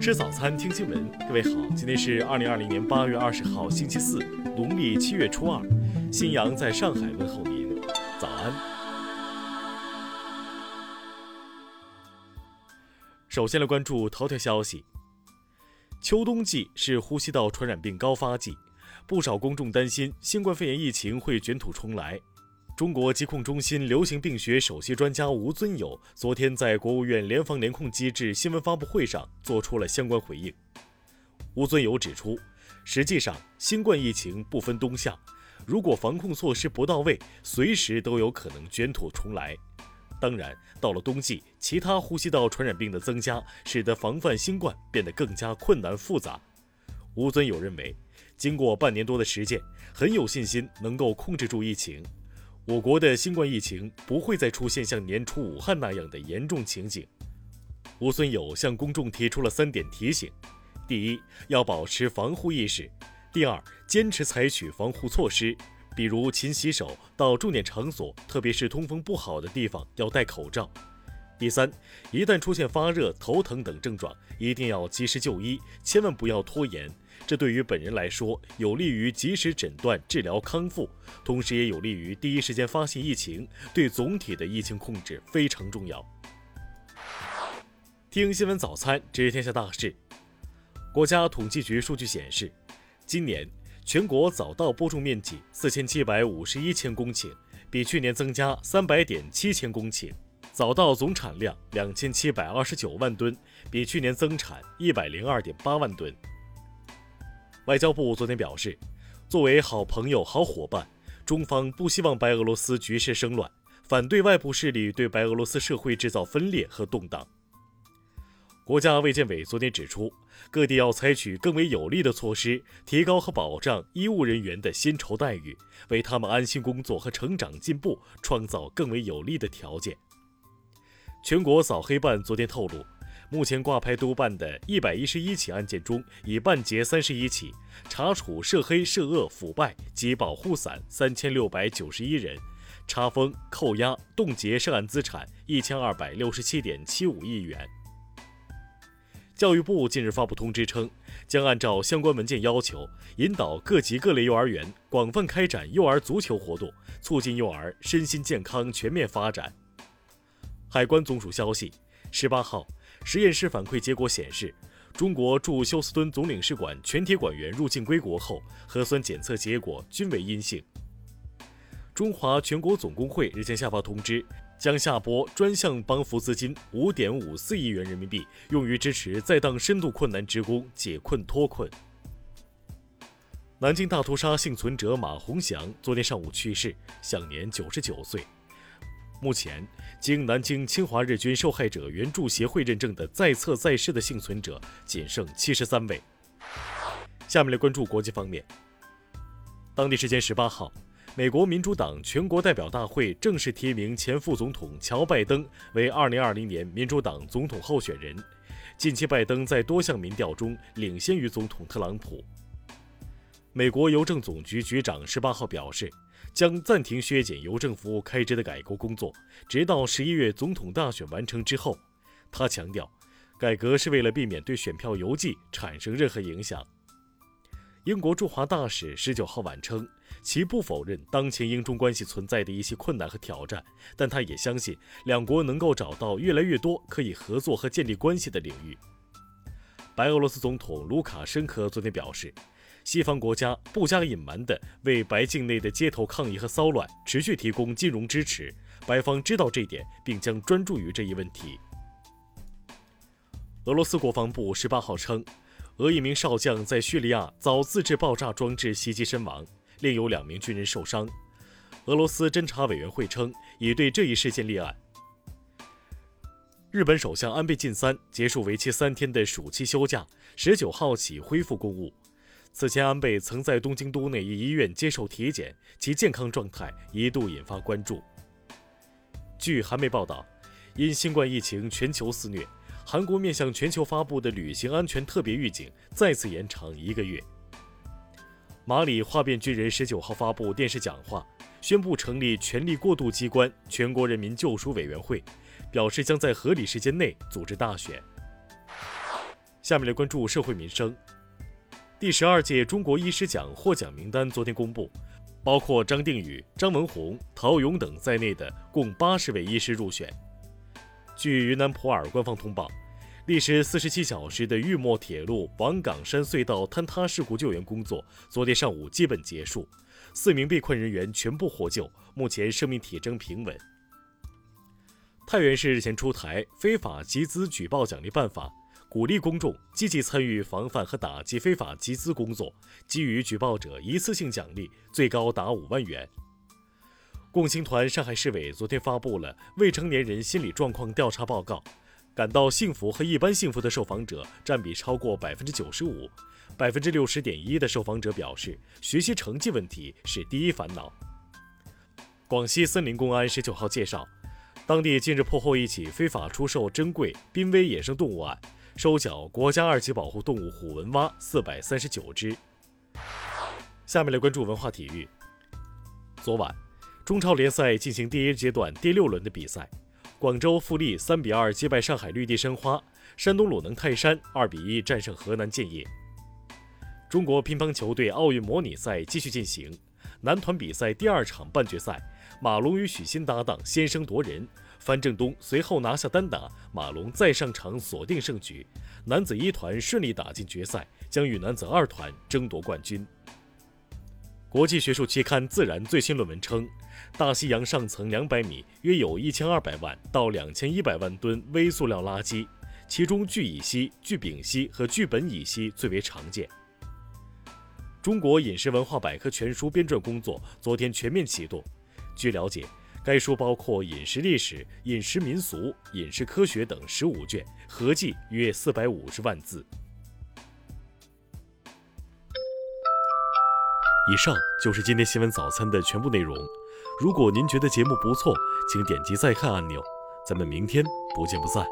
吃早餐，听新闻。各位好，今天是二零二零年八月二十号，星期四，农历七月初二。新阳在上海问候您，早安。首先来关注头条消息：秋冬季是呼吸道传染病高发季，不少公众担心新冠肺炎疫情会卷土重来。中国疾控中心流行病学首席专家吴尊友昨天在国务院联防联控机制新闻发布会上做出了相关回应。吴尊友指出，实际上新冠疫情不分冬夏，如果防控措施不到位，随时都有可能卷土重来。当然，到了冬季，其他呼吸道传染病的增加，使得防范新冠变得更加困难复杂。吴尊友认为，经过半年多的实践，很有信心能够控制住疫情。我国的新冠疫情不会再出现像年初武汉那样的严重情景。吴尊友向公众提出了三点提醒：第一，要保持防护意识；第二，坚持采取防护措施，比如勤洗手，到重点场所，特别是通风不好的地方要戴口罩；第三，一旦出现发热、头疼等症状，一定要及时就医，千万不要拖延。这对于本人来说，有利于及时诊断、治疗、康复，同时也有利于第一时间发现疫情，对总体的疫情控制非常重要。听新闻早餐知天下大事。国家统计局数据显示，今年全国早稻播种面积四千七百五十一千公顷，比去年增加三百点七千公顷；早稻总产量两千七百二十九万吨，比去年增产一百零二点八万吨。外交部昨天表示，作为好朋友、好伙伴，中方不希望白俄罗斯局势生乱，反对外部势力对白俄罗斯社会制造分裂和动荡。国家卫健委昨天指出，各地要采取更为有力的措施，提高和保障医务人员的薪酬待遇，为他们安心工作和成长进步创造更为有利的条件。全国扫黑办昨天透露。目前挂牌督办的一百一十一起案件中，已办结三十一起，查处涉黑涉恶腐败及保护伞三千六百九十一人，查封、扣押、冻结涉案资产一千二百六十七点七五亿元。教育部近日发布通知称，将按照相关文件要求，引导各级各类幼儿园广泛开展幼儿足球活动，促进幼儿身心健康全面发展。海关总署消息，十八号。实验室反馈结果显示，中国驻休斯敦总领事馆全体馆员入境归国后，核酸检测结果均为阴性。中华全国总工会日前下发通知，将下拨专项帮扶资金五点五四亿元人民币，用于支持在当深度困难职工解困脱困。南京大屠杀幸存者马洪祥昨天上午去世，享年九十九岁。目前，经南京侵华日军受害者援助协会认证的在册在世的幸存者仅剩七十三位。下面来关注国际方面。当地时间十八号，美国民主党全国代表大会正式提名前副总统乔·拜登为二零二零年民主党总统候选人。近期，拜登在多项民调中领先于总统特朗普。美国邮政总局局长十八号表示。将暂停削减邮政服务开支的改革工作，直到十一月总统大选完成之后。他强调，改革是为了避免对选票邮寄产生任何影响。英国驻华大使十九号晚称，其不否认当前英中关系存在的一些困难和挑战，但他也相信两国能够找到越来越多可以合作和建立关系的领域。白俄罗斯总统卢卡申科昨天表示。西方国家不加隐瞒地为白境内的街头抗议和骚乱持续提供金融支持，白方知道这点，并将专注于这一问题。俄罗斯国防部十八号称，俄一名少将在叙利亚遭自制爆炸装置袭击身亡，另有两名军人受伤。俄罗斯侦查委员会称，已对这一事件立案。日本首相安倍晋三结束为期三天的暑期休假，十九号起恢复公务。此前，安倍曾在东京都内一医院接受体检，其健康状态一度引发关注。据韩媒报道，因新冠疫情全球肆虐，韩国面向全球发布的旅行安全特别预警再次延长一个月。马里哗变军人十九号发布电视讲话，宣布成立权力过渡机关——全国人民救赎委员会，表示将在合理时间内组织大选。下面来关注社会民生。第十二届中国医师奖获奖名单昨天公布，包括张定宇、张文宏、陶勇等在内的共八十位医师入选。据云南普洱官方通报，历时四十七小时的玉墨铁路王岗山隧道坍塌事故救援工作昨天上午基本结束，四名被困人员全部获救，目前生命体征平稳。太原市日前出台非法集资举报奖励办法，鼓励公众积极参与防范和打击非法集资工作，给予举报者一次性奖励最高达五万元。共青团上海市委昨天发布了未成年人心理状况调查报告，感到幸福和一般幸福的受访者占比超过百分之九十五，百分之六十点一的受访者表示学习成绩问题是第一烦恼。广西森林公安十九号介绍。当地近日破获一起非法出售珍贵濒危野生动物案，收缴国家二级保护动物虎纹蛙四百三十九只。下面来关注文化体育。昨晚，中超联赛进行第一阶段第六轮的比赛，广州富力三比二击败上海绿地申花，山东鲁能泰山二比一战胜河南建业。中国乒乓球队奥运模拟赛继续进行，男团比赛第二场半决赛。马龙与许昕搭档先声夺人，樊振东随后拿下单打，马龙再上场锁定胜局。男子一团顺利打进决赛，将与男子二团争夺冠军。国际学术期刊《自然》最新论文称，大西洋上层两百米约有一千二百万到两千一百万吨微塑料垃圾，其中聚乙烯、聚丙烯和聚苯乙烯最为常见。中国饮食文化百科全书编撰工作昨天全面启动。据了解，该书包括饮食历史、饮食民俗、饮食科学等十五卷，合计约四百五十万字。以上就是今天新闻早餐的全部内容。如果您觉得节目不错，请点击再看按钮。咱们明天不见不散。